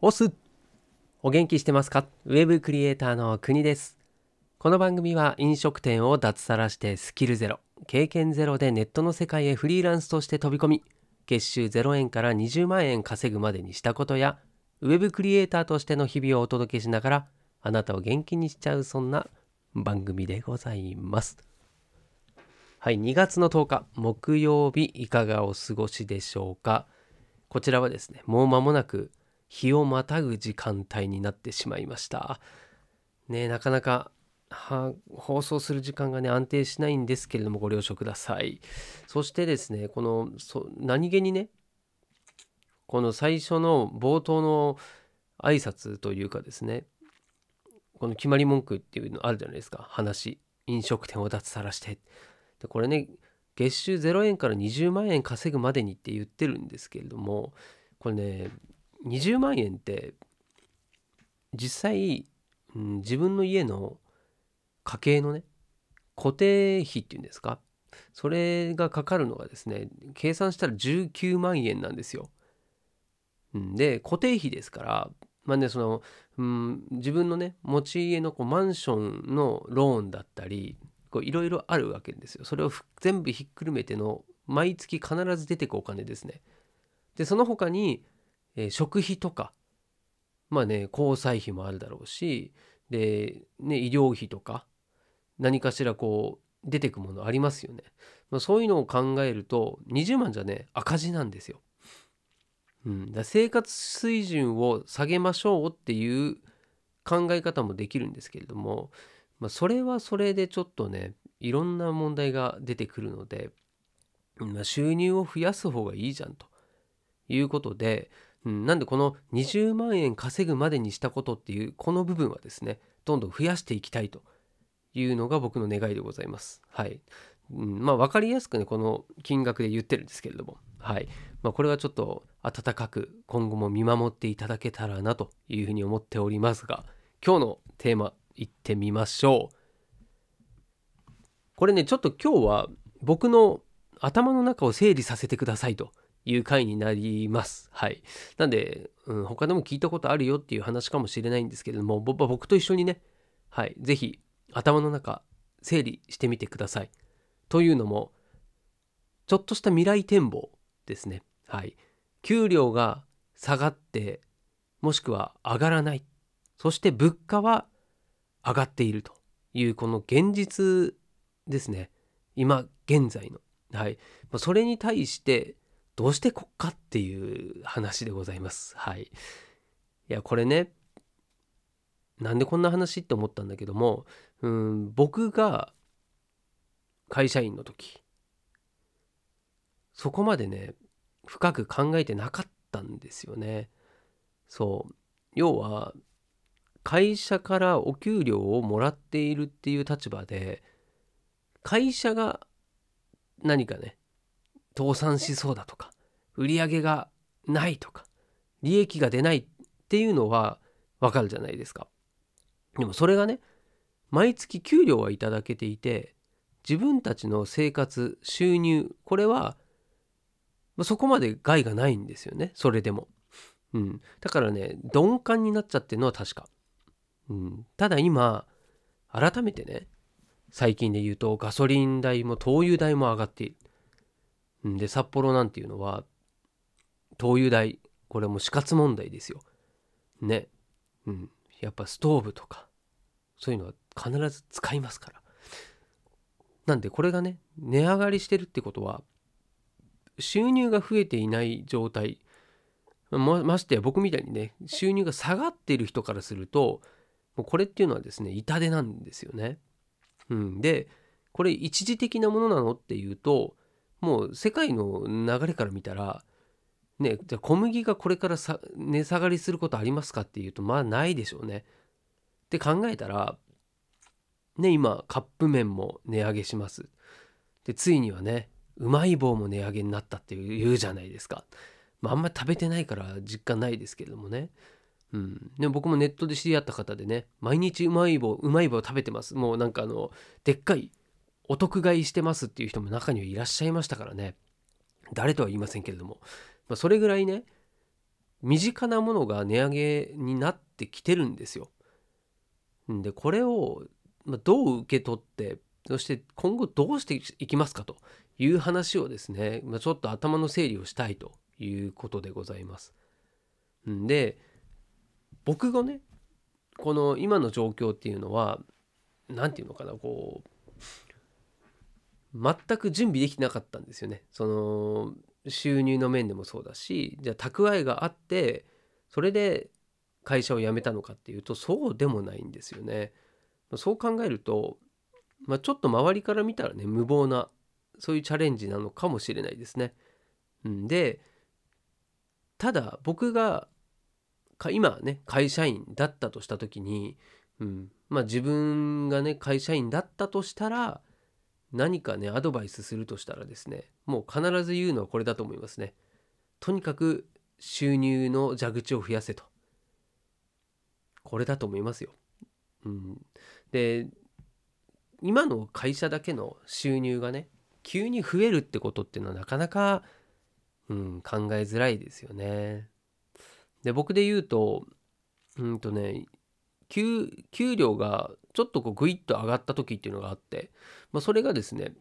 オスお元気してますか？ウェブクリエイターの国です。この番組は飲食店を脱サラしてスキルゼロ経験ゼロでネットの世界へフリーランスとして飛び込み月収0円から20万円稼ぐまでにしたことやウェブクリエイターとしての日々をお届けしながらあなたを元気にしちゃうそんな番組でございます。はい2月の10日木曜日いかがお過ごしでしょうか？こちらはですねもう間もなく日をまたぐ時間帯になってしまいました。ねなかなか放送する時間がね安定しないんですけれどもご了承ください。そしてですねこの何気にねこの最初の冒頭の挨拶というかですねこの決まり文句っていうのあるじゃないですか。話飲食店を脱サラして。でこれね月収0円から20万円稼ぐまでにって言ってるんですけれどもこれね20万円って実際、うん、自分の家の家計のね固定費っていうんですか？それがかかるのがですね計算したら19万円なんですよ。で固定費ですからまあねその、うん、自分のね持ち家のこうマンションのローンだったりいろいろあるわけですよ。それを全部ひっくるめての毎月必ず出てくお金ですね。でその他にえ食費とかまあね交際費もあるだろうしで、ね、医療費とか何かしらこう出てくものありますよね、まあ、そういうのを考えると20万じゃね赤字なんですよ。うん、だ生活水準を下げましょうっていう考え方もできるんですけれども、まあ、それはそれでちょっとねいろんな問題が出てくるので、まあ、収入を増やす方がいいじゃんということで、うん、なんでこの20万円稼ぐまでにしたことっていうこの部分はですねどんどん増やしていきたいというのが僕の願いでございます。はい。うん、まあ分かりやすくねこの金額で言ってるんですけれども、はいまあ、これはちょっと温かく今後も見守っていただけたらなというふうに思っておりますが今日のテーマいってみましょう。これねちょっと今日は僕の頭の中を整理させてくださいという回になります。はい。なんで、うん、他でも聞いたことあるよっていう話かもしれないんですけれども、僕と一緒にね、はい、ぜひ頭の中整理してみてください。というのも、ちょっとした未来展望ですね。はい。給料が下がって、もしくは上がらない。そして物価は上がっているというこの現実ですね。今現在の。はい。それに対してどうしてこっかっていう話でございます。はい。いや、これね、なんでこんな話って思ったんだけども、うん、僕が会社員の時、そこまでね、深く考えてなかったんですよね。そう。要は、会社からお給料をもらっているっていう立場で、会社が何かね、倒産しそうだとか売り上げがないとか利益が出ないっていうのはわかるじゃないですか。でもそれがね毎月給料はいただけていて自分たちの生活収入これはそこまで害がないんですよねそれでも。うん、だからね鈍感になっちゃってるのは確か。うん、ただ今改めてね最近で言うとガソリン代も灯油代も上がっている。で札幌なんていうのは灯油代これも死活問題ですよ。ね。うん。やっぱストーブとかそういうのは必ず使いますから。なんでこれがね値上がりしてるってことは収入が増えていない状態まましてや僕みたいにね収入が下がっている人からするともうこれっていうのはですね痛手なんですよね。うん、でこれ一時的なものなのっていうともう世界の流れから見たらねじゃ小麦がこれから値下がりすることありますかっていうとまあないでしょうね。って考えたらね今カップ麺も値上げします。でついにはねうまい棒も値上げになったっていうじゃないですか。まあ、あんまり食べてないから実感ないですけれどもね。うん、でも僕もネットで知り合った方でね毎日うまい棒うまい棒食べてますもうなんかあのでっかいお得買いしてますっていう人も中にはいらっしゃいましたからね誰とは言いませんけれども、まあ、それぐらいね身近なものが値上げになってきてるんですよ。でこれをどう受け取ってそして今後どうしていきますかという話をですね、まあ、ちょっと頭の整理をしたいということでございます。で僕がねこの今の状況っていうのは何て言うのかなこう全く準備できなかったんですよね。その収入の面でもそうだしじゃあ蓄えがあってそれで会社を辞めたのかっていうとそうでもないんですよね。そう考えると、まあ、ちょっと周りから見たらね無謀なそういうチャレンジなのかもしれないですね。でただ僕が今ね会社員だったとした時に、うん、まあ自分がね会社員だったとしたら何かねアドバイスするとしたらですねもう必ず言うのはこれだと思いますね。とにかく収入の蛇口を増やせと。これだと思いますよ。うん、で今の会社だけの収入がね急に増えるってことっていうのはなかなか、うん、考えづらいですよね。で僕で言うとうんとね給給料がちょっとこうグイッと上がった時っていうのがあって、まあ、それがですね、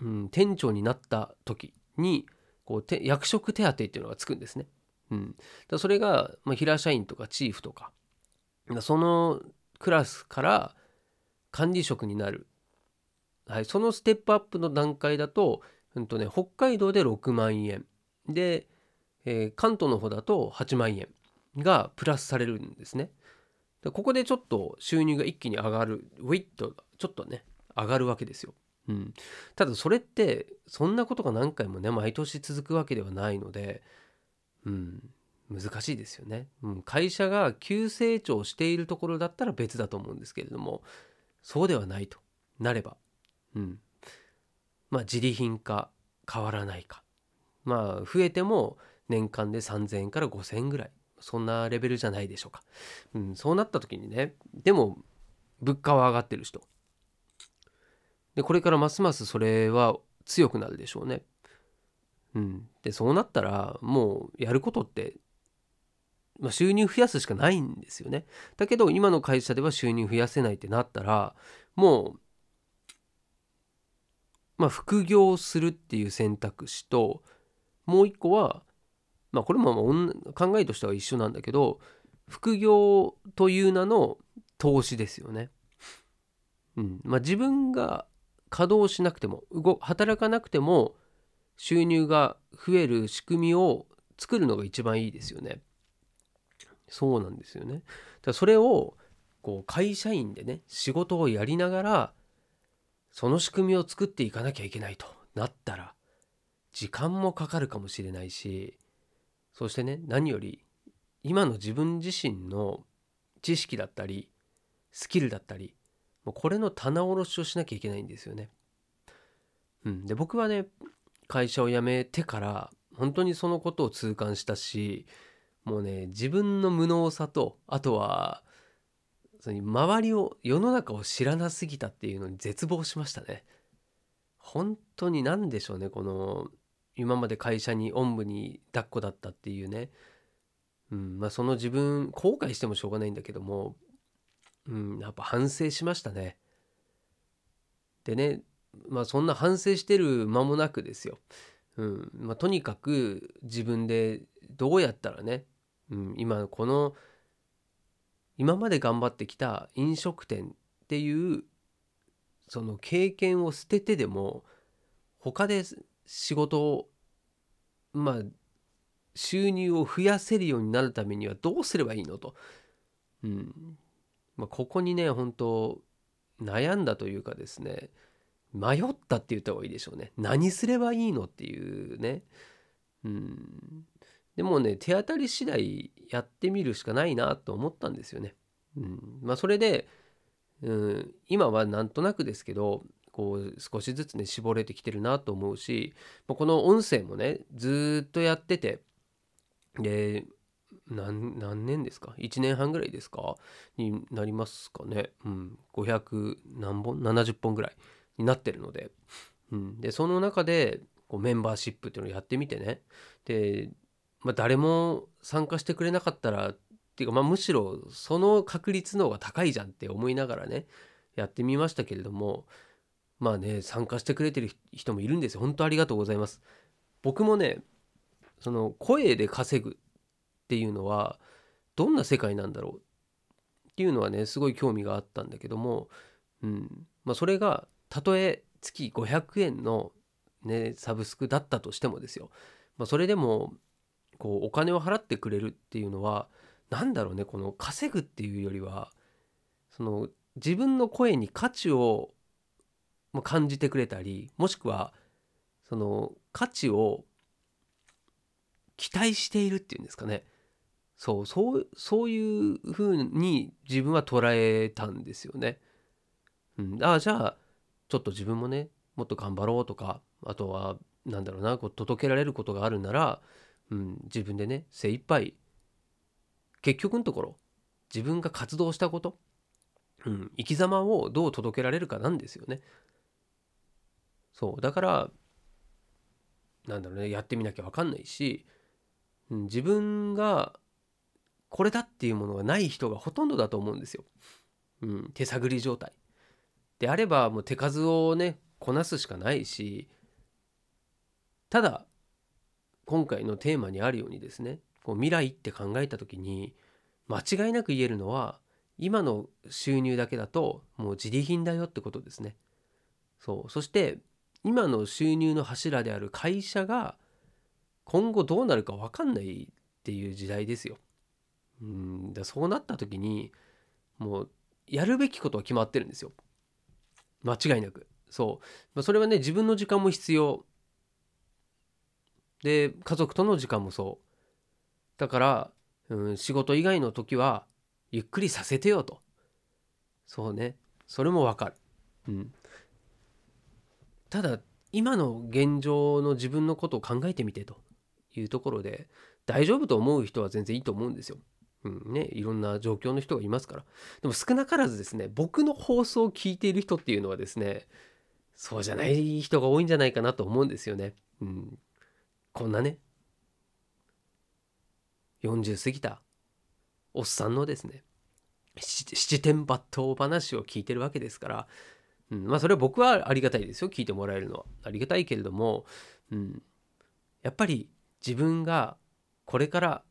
うん、店長になった時にこう役職手当っていうのがつくんですね。うん、だそれが、まあ、平社員とかチーフとかそのクラスから管理職になる、はい、そのステップアップの段階だと,、うんとね、北海道で6万円で、えー、関東の方だと8万円がプラスされるんですね。ここでちょっと収入が一気に上がるウィッとちょっとね上がるわけですよ。うん、ただそれってそんなことが何回もね毎年続くわけではないので、うん、難しいですよね、うん。会社が急成長しているところだったら別だと思うんですけれどもそうではないとなれば、うん、まあ自利品か変わらないかまあ増えても年間で3,000円から5,000円ぐらいそんなレベルじゃないでしょうか。うん、そうなった時にね、でも物価は上がってる人。で、これからますますそれは強くなるでしょうね。うん。で、そうなったらもうやることって、まあ、収入増やすしかないんですよね。だけど今の会社では収入増やせないってなったら、もう、まあ、副業するっていう選択肢と、もう一個はまあこれも考えとしては一緒なんだけど副業という名の投資ですよね。うんまあ、自分が稼働しなくても働かなくても収入が増える仕組みを作るのが一番いいですよね。そうなんですよね。だそれをこう会社員でね仕事をやりながらその仕組みを作っていかなきゃいけないとなったら時間もかかるかもしれないしそしてね何より今の自分自身の知識だったりスキルだったりもうこれの棚卸しをしなきゃいけないんですよね。うん、で僕はね会社を辞めてから本当にそのことを痛感したしもうね自分の無能さとあとはその周りを世の中を知らなすぎたっていうのに絶望しましたね。本当に何でしょうねこの今まで会社におんぶに抱っこだったっていうね、うんまあ、その自分後悔してもしょうがないんだけども、うん、やっぱ反省しましたね。でねまあそんな反省してる間もなくですよ。うんまあ、とにかく自分でどうやったらね、うん、今この今まで頑張ってきた飲食店っていうその経験を捨ててでも他で仕事をまあ収入を増やせるようになるためにはどうすればいいのと、うん。まあ、ここにね本当悩んだというかですね迷ったって言った方がいいでしょうね。何すればいいのっていうね、うん、でもね手当たり次第やってみるしかないなと思ったんですよね、うん。まあ、それで、うん、今はなんとなくですけどこう少しずつね絞れてきてるなと思うしこの音声もねずっとやっててで何何年ですか？1年半ぐらいですか？になりますかね、うん、500何本？70本ぐらいになってるので,、うん、でその中でこうメンバーシップっていうのをやってみてね。でまあ、誰も参加してくれなかったらっていうか、まあ、むしろその確率の方が高いじゃんって思いながらねやってみましたけれどもまあね参加してくれてる人もいるんですよ。本当ありがとうございます。僕もねその声で稼ぐっていうのはどんな世界なんだろう？っていうのはねすごい興味があったんだけども、うん。まあ、それがたとえ月500円の、ね、サブスクだったとしてもですよ、まあ、それでもこうお金を払ってくれるっていうのは何だろうねこの稼ぐっていうよりはその自分の声に価値を感じてくれたりもしくはその価値を期待しているっていうんですかねそうそうそういう風に自分は捉えたんですよね。うん、ああじゃあちょっと自分もねもっと頑張ろうとかあとはなんだろうなこう届けられることがあるなら、うん、自分でね精一杯結局のところ自分が活動したこと、うん、生き様をどう届けられるかなんですよね。そうだからなんだろうねやってみなきゃ分かんないし、うん、自分がこれだっていうものがない人がほとんどだと思うんですよ。うん、手探り状態。であればもう手数をねこなすしかないしただ今回のテーマにあるようにですねこう未来って考えた時に間違いなく言えるのは今の収入だけだともう自利品だよってことですね。そうそして今の収入の柱である会社が今後どうなるか分かんないっていう時代ですよ。うんだそうなった時にもうやるべきことは決まってるんですよ。間違いなく。そう。まあ、それはね自分の時間も必要。で家族との時間もそう。だから、うん、仕事以外の時はゆっくりさせてよと。そうね。それもわかる。うん。ただ今の現状の自分のことを考えてみてというところで大丈夫と思う人は全然いいと思うんですよ。うんね、いろんな状況の人がいますから。でも少なからずですね、僕の放送を聞いている人っていうのはですね、そうじゃない人が多いんじゃないかなと思うんですよね。うん。こんなね、40過ぎたおっさんのですね、七点抜刀話を聞いてるわけですから、うん、まあそれは僕はありがたいですよ、聞いてもらえるのは。ありがたいけれども、うん、やっぱり自分がこれから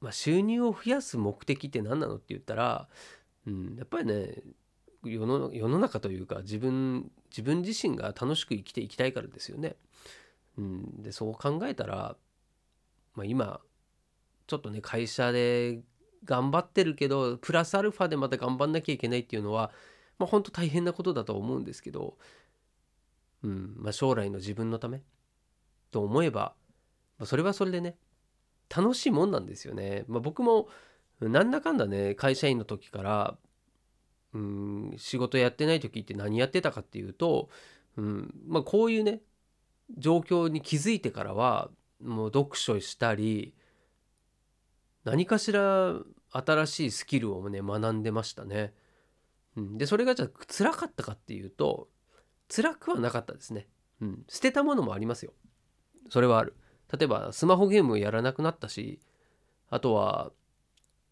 まあ、収入を増やす目的って何なのって言ったら、うん、やっぱりね世の世の中というか自分自分自身が楽しく生きていきたいからですよね。うん、でそう考えたら、まあ、今ちょっとね会社で頑張ってるけどプラスアルファでまた頑張んなきゃいけないっていうのは、まあ、本当大変なことだと思うんですけど、うんまあ、将来の自分のためと思えば、まあ、それはそれでね楽しいもんなんですよね。まあ、僕もなんだかんだね会社員の時からうん仕事やってない時って何やってたかっていうと、うんまあ、こういうね状況に気づいてからはもう読書したり何かしら新しいスキルをね学んでましたね。うん、でそれがじゃあ辛かったかっていうと辛くはなかったですね。うん、捨てたものもありますよ。それはある。例えばスマホゲームをやらなくなったしあとは、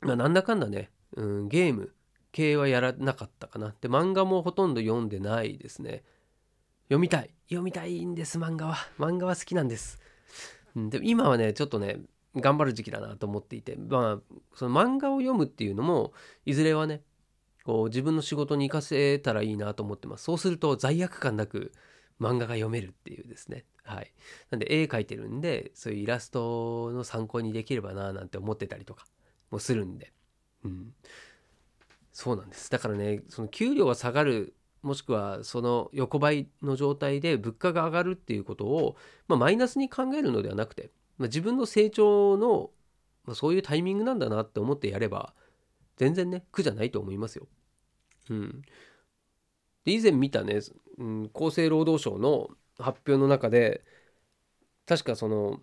まあ、なんだかんだね、うん、ゲーム系はやらなかったかなで漫画もほとんど読んでないですね読みたい読みたいんです漫画は漫画は好きなんです、うん、で今はねちょっとね頑張る時期だなと思っていてまあその漫画を読むっていうのもいずれはねこう自分の仕事に活かせたらいいなと思ってますそうすると罪悪感なく漫画が読めるっていうですねはい。なんで絵描いてるんで、そういうイラストの参考にできればななんて思ってたりとかもするんで。うん。そうなんです。だからね、その給料が下がる、もしくはその横ばいの状態で物価が上がるっていうことを、まあ、マイナスに考えるのではなくて、まあ、自分の成長の、まあ、そういうタイミングなんだなって思ってやれば、全然ね、苦じゃないと思いますよ。うん。で以前見たね、うん、厚生労働省の発表の中で確かその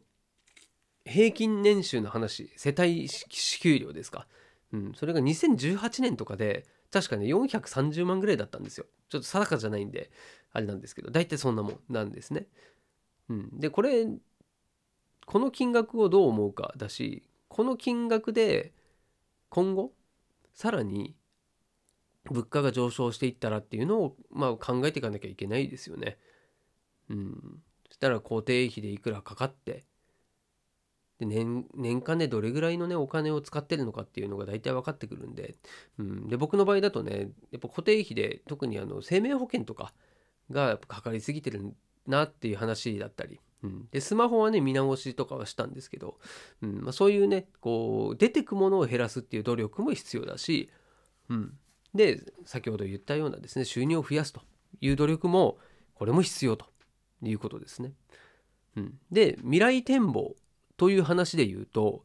平均年収の話世帯支給量ですか、うん、それが2018年とかで確かね430万ぐらいだったんですよちょっと定かじゃないんであれなんですけど大体そんなもんなんですね、うん、でこれこの金額をどう思うかだしこの金額で今後さらに物価が上昇していったらっていうのを、まあ、考えていかなきゃいけないですよね。うん、そしたら固定費でいくらかかってで年年間でどれぐらいのねお金を使ってるのかっていうのが大体分かってくるんで,、うん、で僕の場合だとねやっぱ固定費で特にあの生命保険とかがかかりすぎてるなっていう話だったり、うん、でスマホはね見直しとかはしたんですけど、うん。まあ、そういうねこう出てくものを減らすっていう努力も必要だし、うん、で先ほど言ったようなですね収入を増やすという努力もこれも必要ということですね。うん、で未来展望という話で言うと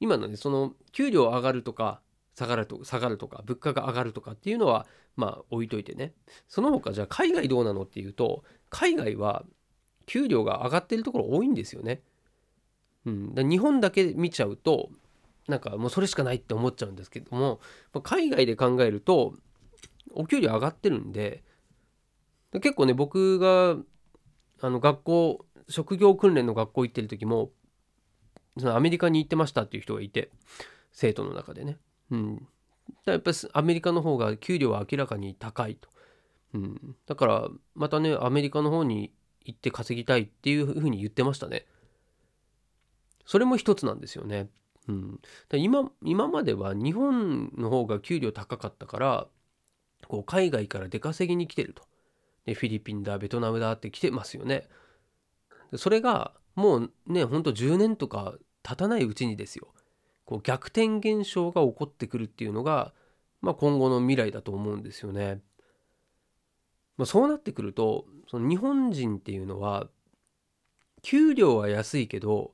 今のねその給料上がるとか下がると下がるとか物価が上がるとかっていうのはまあ置いといてね。その他じゃあ海外どうなのっていうと海外は給料が上がってるところ多いんですよね。うん、だ日本だけ見ちゃうとなんかもうそれしかないって思っちゃうんですけども海外で考えるとお給料上がってるんで結構ね僕があの学校職業訓練の学校行ってる時もそのアメリカに行ってましたっていう人がいて生徒の中でね、うん、だやっぱりアメリカの方が給料は明らかに高いと、うん、だからまたねアメリカの方に行って稼ぎたいっていうふうに言ってましたね。それも一つなんですよね、うん、今今までは日本の方が給料高かったからこう海外から出稼ぎに来てると。でフィリピンだベトナムだって来てますよね。それがもうねほんと10年とか経たないうちにですよ。こう逆転現象が起こってくるっていうのが、まあ、今後の未来だと思うんですよね。まあ、そうなってくるとその日本人っていうのは給料は安いけど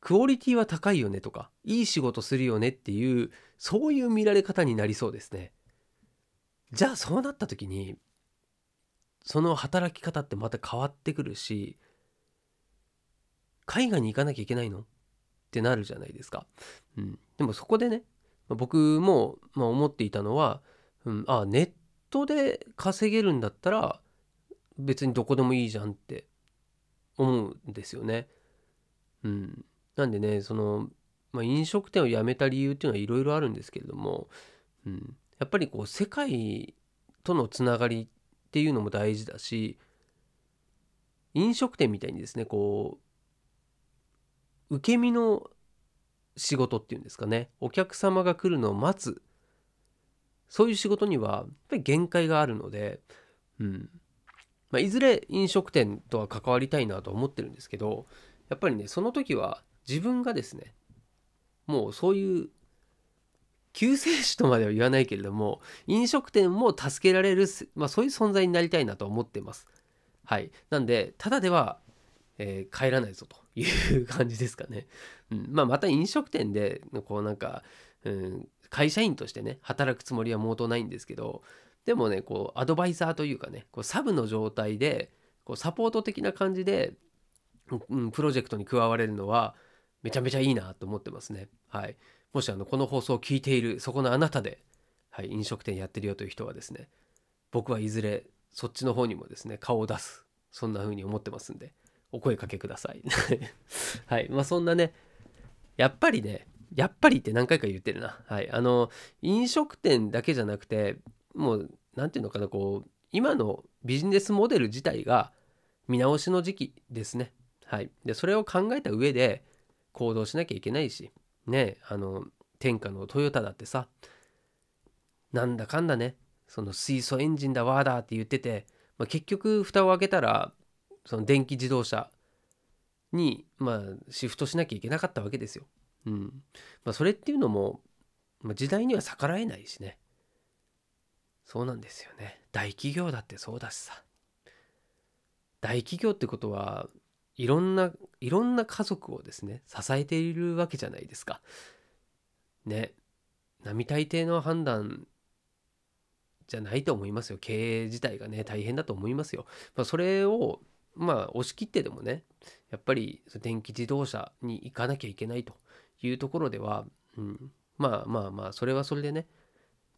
クオリティは高いよねとかいい仕事するよねっていうそういう見られ方になりそうですね。じゃあそうなった時にその働き方ってまた変わってくるし海外に行かなきゃいけないの？ってなるじゃないですか。うん、でもそこでね僕も、ま、思っていたのは、うん、あネットで稼げるんだったら別にどこでもいいじゃんって思うんですよね。うん、なんでねその、まあ、飲食店を辞めた理由っていうのはいろいろあるんですけれども、うん、やっぱりこう世界とのつながりっていうのも大事だし飲食店みたいにですねこう受け身の仕事っていうんですかねお客様が来るのを待つそういう仕事にはやっぱり限界があるので、うんまあ、いずれ飲食店とは関わりたいなと思ってるんですけどやっぱりねその時は自分がですねもうそういう救世主とまでは言わないけれども飲食店も助けられる、まあ、そういう存在になりたいなと思ってます。はい、なんでただではえー、帰らないぞという感じですかね。うん、まあまた飲食店でこうなんか、うん、会社員としてね働くつもりは毛頭ないんですけどでもねこうアドバイザーというかねこうサブの状態でこうサポート的な感じで、うん、プロジェクトに加われるのはめちゃめちゃいいなと思ってますね。はい、もしあのこの放送を聞いているそこのあなたで、はい、飲食店やってるよという人はですね僕はいずれそっちの方にもですね顔を出すそんな風に思ってますんでお声かけください。はい。まあそんなね、やっぱりね、やっぱりって何回か言ってるな。はい。あの、飲食店だけじゃなくて、もう、何て言うのかな、こう、今のビジネスモデル自体が見直しの時期ですね。はい。で、それを考えた上で行動しなきゃいけないし、ね、あの、天下のトヨタだってさ、なんだかんだね、その水素エンジンだわーだって言ってて、まあ、結局蓋を開けたらその電気自動車に、まあ、シフトしなきゃいけなかったわけですよ。うんまあ、それっていうのも、まあ、時代には逆らえないしね。そうなんですよね。大企業だってそうだしさ。大企業ってことはいろんないろんな家族をですね支えているわけじゃないですか。ね。並大抵の判断じゃないと思いますよ。経営自体がね大変だと思いますよ。まあ、それをまあ押し切ってでもねやっぱり電気自動車に行かなきゃいけないというところでは、うん、まあまあまあそれはそれでね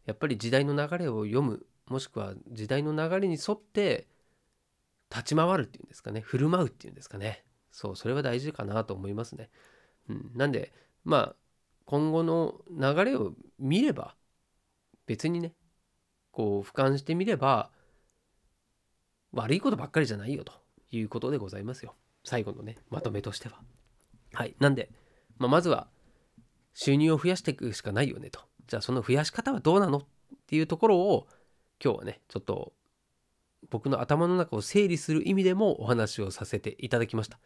やっぱり時代の流れを読むもしくは時代の流れに沿って立ち回るっていうんですかね振る舞うっていうんですかね。そうそれは大事かなと思いますね、うん、なんでまあ今後の流れを見れば別にねこう俯瞰してみれば悪いことばっかりじゃないよということでございますよ。最後のねまとめとしては。はいなんで、まあ、まずは収入を増やしていくしかないよねと。じゃあその増やし方はどうなのっていうところを今日はねちょっと僕の頭の中を整理する意味でもお話をさせていただきました。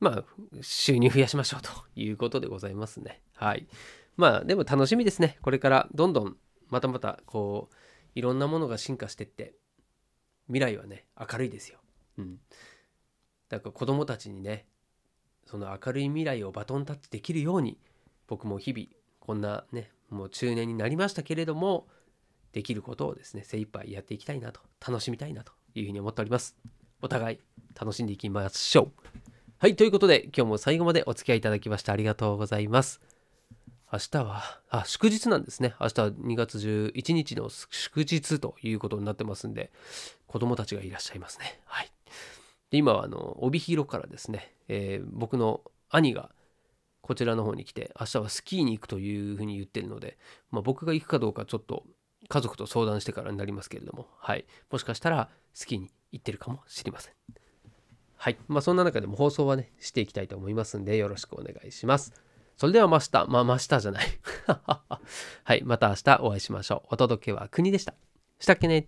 まあ収入増やしましょうということでございますね。はい。まあでも楽しみですね。これからどんどんまたまたこういろんなものが進化してって未来はね明るいですよ。うん。だから子供たちにねその明るい未来をバトンタッチできるように僕も日々こんなねもう中年になりましたけれどもできることをですね精一杯やっていきたいなと楽しみたいなというふうに思っております。お互い楽しんでいきましょう。はいということで今日も最後までお付き合いいただきましてありがとうございます。明日はあ祝日なんですね。明日は2月11日の祝日ということになってますんで子供たちがいらっしゃいますね。はい。で今はあの帯広からですね、えー、僕の兄がこちらの方に来て明日はスキーに行くというふうに言ってるので、まあ、僕が行くかどうかちょっと家族と相談してからになりますけれども、はい、もしかしたらスキーに行ってるかもしれません。はい、まあそんな中でも放送はねしていきたいと思いますんでよろしくお願いします。それではまた、まあまたじゃない。はい、また明日お会いしましょう。お届けは国でした。したっけね